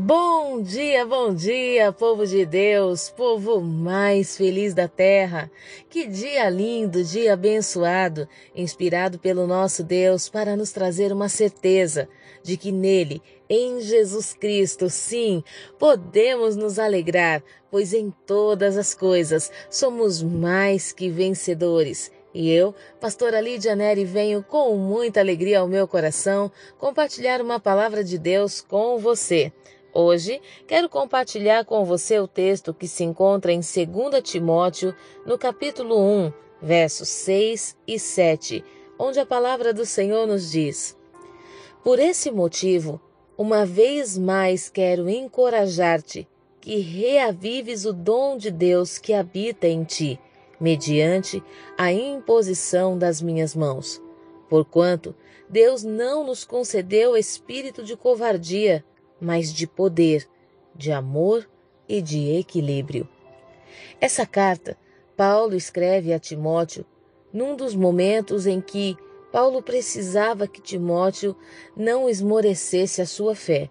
Bom dia, bom dia, povo de Deus, povo mais feliz da terra. Que dia lindo, dia abençoado, inspirado pelo nosso Deus para nos trazer uma certeza de que nele, em Jesus Cristo, sim, podemos nos alegrar, pois em todas as coisas somos mais que vencedores. E eu, pastora Lídia Neri, venho com muita alegria ao meu coração compartilhar uma palavra de Deus com você. Hoje quero compartilhar com você o texto que se encontra em 2 Timóteo, no capítulo 1, versos 6 e 7, onde a palavra do Senhor nos diz: Por esse motivo, uma vez mais quero encorajar-te que reavives o dom de Deus que habita em ti, mediante a imposição das minhas mãos. Porquanto Deus não nos concedeu espírito de covardia, mas de poder, de amor e de equilíbrio. Essa carta Paulo escreve a Timóteo num dos momentos em que Paulo precisava que Timóteo não esmorecesse a sua fé.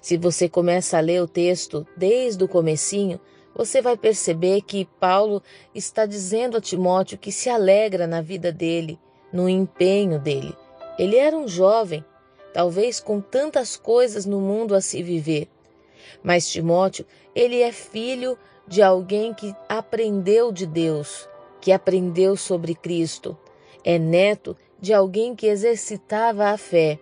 Se você começa a ler o texto desde o comecinho, você vai perceber que Paulo está dizendo a Timóteo que se alegra na vida dele, no empenho dele. Ele era um jovem, talvez com tantas coisas no mundo a se viver. Mas Timóteo, ele é filho de alguém que aprendeu de Deus, que aprendeu sobre Cristo. É neto de alguém que exercitava a fé.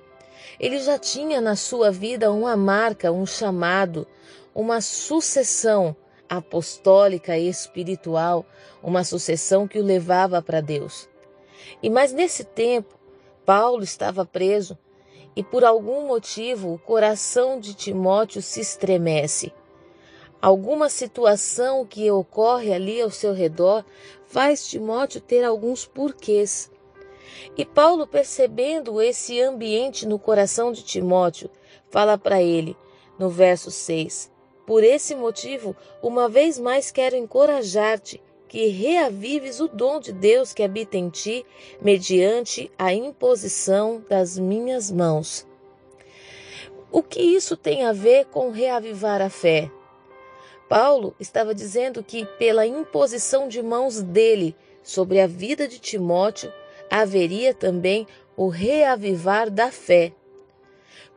Ele já tinha na sua vida uma marca, um chamado, uma sucessão apostólica e espiritual, uma sucessão que o levava para Deus. E mas nesse tempo, Paulo estava preso e por algum motivo o coração de Timóteo se estremece. Alguma situação que ocorre ali ao seu redor faz Timóteo ter alguns porquês. E Paulo, percebendo esse ambiente no coração de Timóteo, fala para ele, no verso 6: Por esse motivo, uma vez mais quero encorajar-te que reavives o dom de Deus que habita em ti, mediante a imposição das minhas mãos. O que isso tem a ver com reavivar a fé? Paulo estava dizendo que, pela imposição de mãos dele sobre a vida de Timóteo, haveria também o reavivar da fé.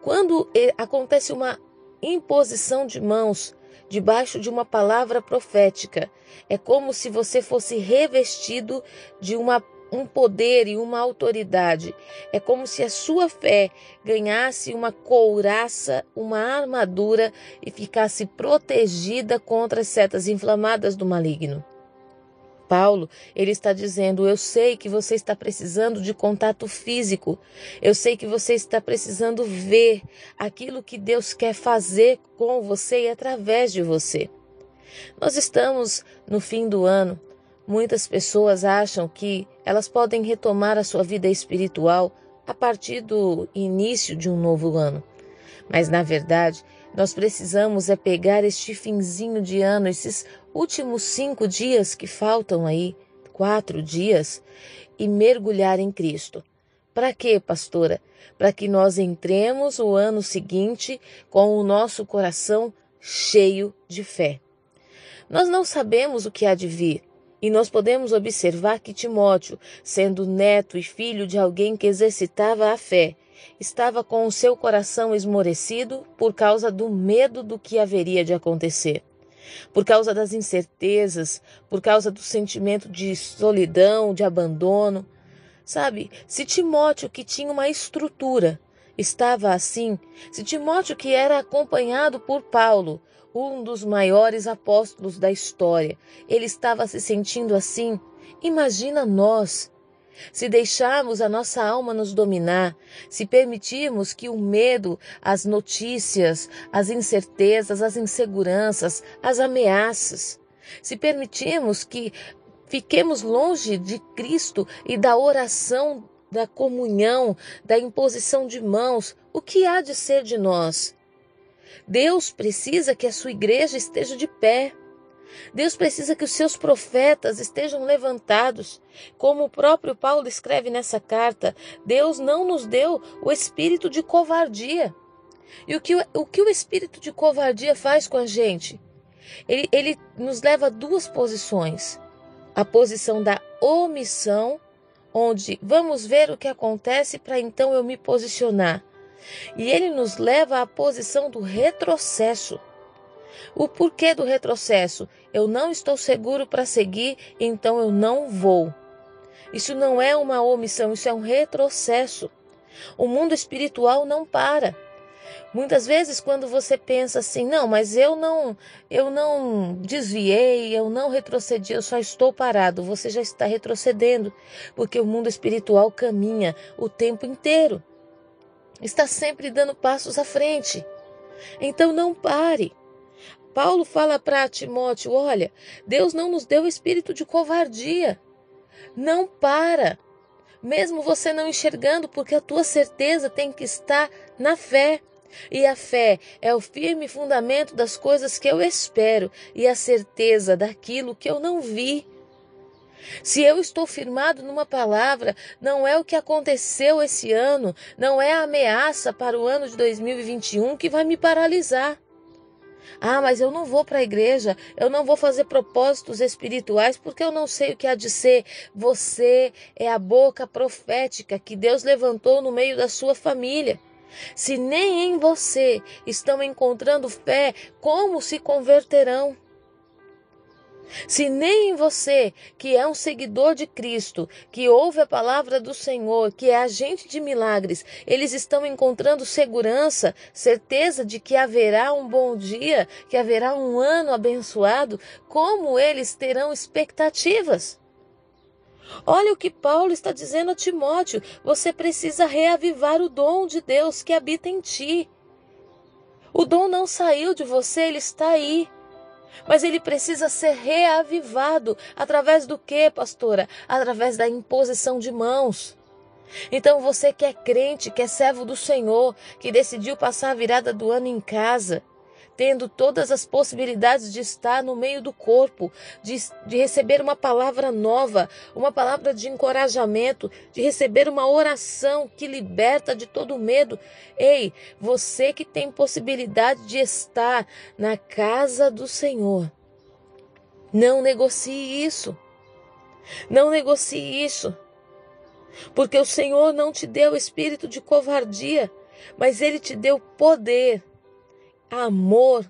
Quando acontece uma imposição de mãos debaixo de uma palavra profética. É como se você fosse revestido de uma um poder e uma autoridade. É como se a sua fé ganhasse uma couraça, uma armadura e ficasse protegida contra as setas inflamadas do maligno. Paulo, ele está dizendo: Eu sei que você está precisando de contato físico, eu sei que você está precisando ver aquilo que Deus quer fazer com você e através de você. Nós estamos no fim do ano. Muitas pessoas acham que elas podem retomar a sua vida espiritual a partir do início de um novo ano. Mas, na verdade, nós precisamos é pegar este finzinho de ano, esses últimos cinco dias que faltam aí, quatro dias, e mergulhar em Cristo. Para quê, pastora? Para que nós entremos o ano seguinte com o nosso coração cheio de fé. Nós não sabemos o que há de vir, e nós podemos observar que Timóteo, sendo neto e filho de alguém que exercitava a fé, estava com o seu coração esmorecido por causa do medo do que haveria de acontecer, por causa das incertezas, por causa do sentimento de solidão, de abandono. Sabe, se Timóteo, que tinha uma estrutura, estava assim, se Timóteo, que era acompanhado por Paulo, um dos maiores apóstolos da história, ele estava se sentindo assim, imagina nós se deixarmos a nossa alma nos dominar, se permitirmos que o medo, as notícias, as incertezas, as inseguranças, as ameaças, se permitirmos que fiquemos longe de Cristo e da oração, da comunhão, da imposição de mãos, o que há de ser de nós? Deus precisa que a sua igreja esteja de pé. Deus precisa que os seus profetas estejam levantados. Como o próprio Paulo escreve nessa carta, Deus não nos deu o espírito de covardia. E o que o, que o espírito de covardia faz com a gente? Ele, ele nos leva a duas posições. A posição da omissão, onde vamos ver o que acontece para então eu me posicionar. E ele nos leva à posição do retrocesso. O porquê do retrocesso? Eu não estou seguro para seguir, então eu não vou. Isso não é uma omissão, isso é um retrocesso. O mundo espiritual não para. Muitas vezes quando você pensa assim, não, mas eu não, eu não desviei, eu não retrocedi, eu só estou parado, você já está retrocedendo, porque o mundo espiritual caminha o tempo inteiro. Está sempre dando passos à frente. Então não pare. Paulo fala para Timóteo: olha, Deus não nos deu espírito de covardia. Não para. Mesmo você não enxergando, porque a tua certeza tem que estar na fé. E a fé é o firme fundamento das coisas que eu espero e a certeza daquilo que eu não vi. Se eu estou firmado numa palavra, não é o que aconteceu esse ano, não é a ameaça para o ano de 2021 que vai me paralisar. Ah, mas eu não vou para a igreja, eu não vou fazer propósitos espirituais porque eu não sei o que há de ser. Você é a boca profética que Deus levantou no meio da sua família. Se nem em você estão encontrando fé, como se converterão? Se nem em você, que é um seguidor de Cristo, que ouve a palavra do Senhor, que é agente de milagres, eles estão encontrando segurança, certeza de que haverá um bom dia, que haverá um ano abençoado, como eles terão expectativas? Olha o que Paulo está dizendo a Timóteo: você precisa reavivar o dom de Deus que habita em ti. O dom não saiu de você, ele está aí. Mas ele precisa ser reavivado. Através do que, pastora? Através da imposição de mãos. Então você que é crente, que é servo do Senhor, que decidiu passar a virada do ano em casa, tendo todas as possibilidades de estar no meio do corpo, de, de receber uma palavra nova, uma palavra de encorajamento, de receber uma oração que liberta de todo medo. Ei, você que tem possibilidade de estar na casa do Senhor, não negocie isso. Não negocie isso. Porque o Senhor não te deu espírito de covardia, mas ele te deu poder amor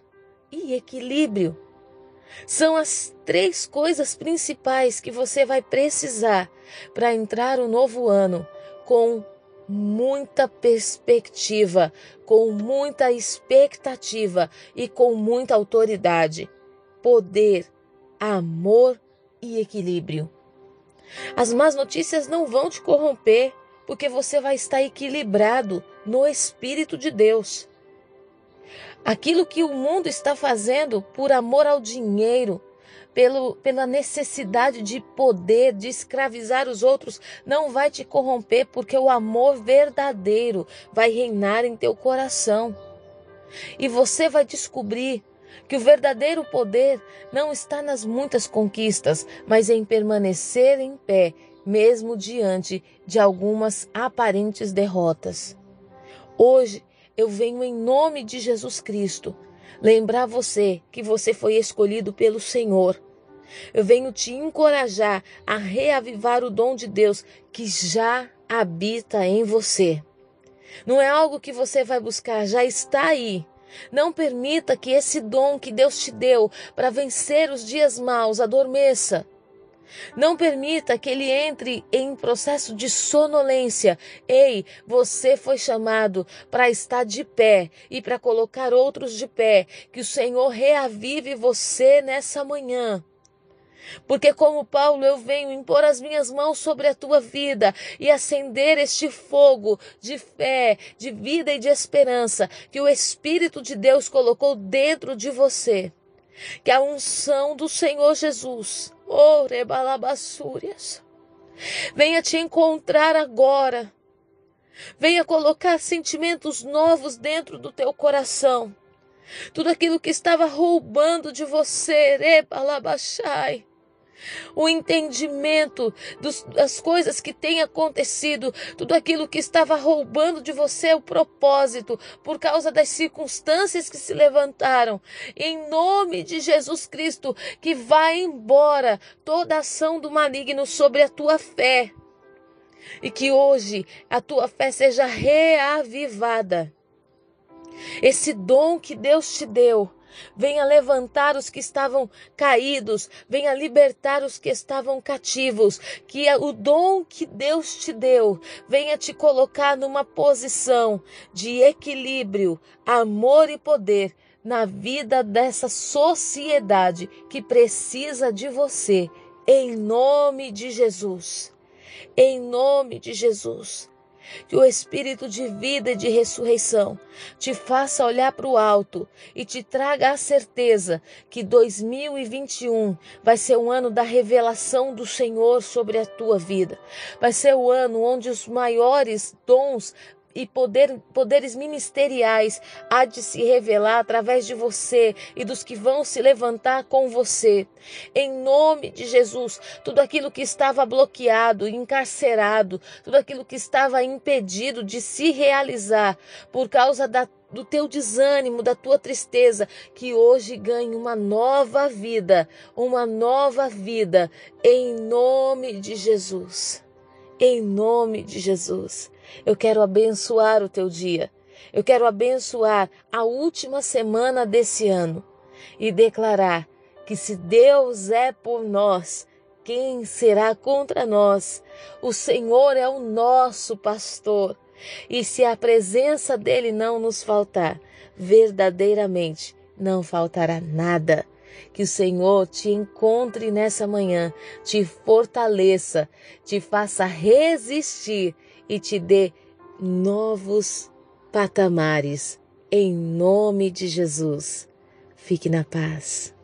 e equilíbrio. São as três coisas principais que você vai precisar para entrar o novo ano com muita perspectiva, com muita expectativa e com muita autoridade. Poder, amor e equilíbrio. As más notícias não vão te corromper, porque você vai estar equilibrado no Espírito de Deus. Aquilo que o mundo está fazendo por amor ao dinheiro, pelo, pela necessidade de poder, de escravizar os outros, não vai te corromper, porque o amor verdadeiro vai reinar em teu coração. E você vai descobrir que o verdadeiro poder não está nas muitas conquistas, mas em permanecer em pé, mesmo diante de algumas aparentes derrotas. Hoje, eu venho em nome de Jesus Cristo lembrar você que você foi escolhido pelo Senhor. Eu venho te encorajar a reavivar o dom de Deus que já habita em você. Não é algo que você vai buscar, já está aí. Não permita que esse dom que Deus te deu para vencer os dias maus adormeça. Não permita que ele entre em processo de sonolência. Ei, você foi chamado para estar de pé e para colocar outros de pé. Que o Senhor reavive você nessa manhã. Porque, como Paulo, eu venho impor as minhas mãos sobre a tua vida e acender este fogo de fé, de vida e de esperança que o Espírito de Deus colocou dentro de você. Que a unção do Senhor Jesus Oh, rebalabassúrias. Venha te encontrar agora. Venha colocar sentimentos novos dentro do teu coração. Tudo aquilo que estava roubando de você, rebalabachai. O entendimento dos, das coisas que têm acontecido, tudo aquilo que estava roubando de você o propósito por causa das circunstâncias que se levantaram. Em nome de Jesus Cristo, que vai embora toda ação do maligno sobre a tua fé. E que hoje a tua fé seja reavivada. Esse dom que Deus te deu, venha levantar os que estavam caídos, venha libertar os que estavam cativos, que o dom que Deus te deu venha te colocar numa posição de equilíbrio, amor e poder na vida dessa sociedade que precisa de você, em nome de Jesus. Em nome de Jesus. Que o Espírito de vida e de ressurreição te faça olhar para o alto e te traga a certeza que 2021 vai ser um ano da revelação do Senhor sobre a tua vida. Vai ser o ano onde os maiores dons e poder, poderes ministeriais há de se revelar através de você e dos que vão se levantar com você. Em nome de Jesus, tudo aquilo que estava bloqueado, encarcerado, tudo aquilo que estava impedido de se realizar por causa da do teu desânimo, da tua tristeza, que hoje ganhe uma nova vida, uma nova vida, em nome de Jesus. Em nome de Jesus. Eu quero abençoar o teu dia. Eu quero abençoar a última semana desse ano e declarar que se Deus é por nós, quem será contra nós? O Senhor é o nosso pastor. E se a presença dele não nos faltar, verdadeiramente não faltará nada. Que o Senhor te encontre nessa manhã, te fortaleça, te faça resistir e te dê novos patamares. Em nome de Jesus. Fique na paz.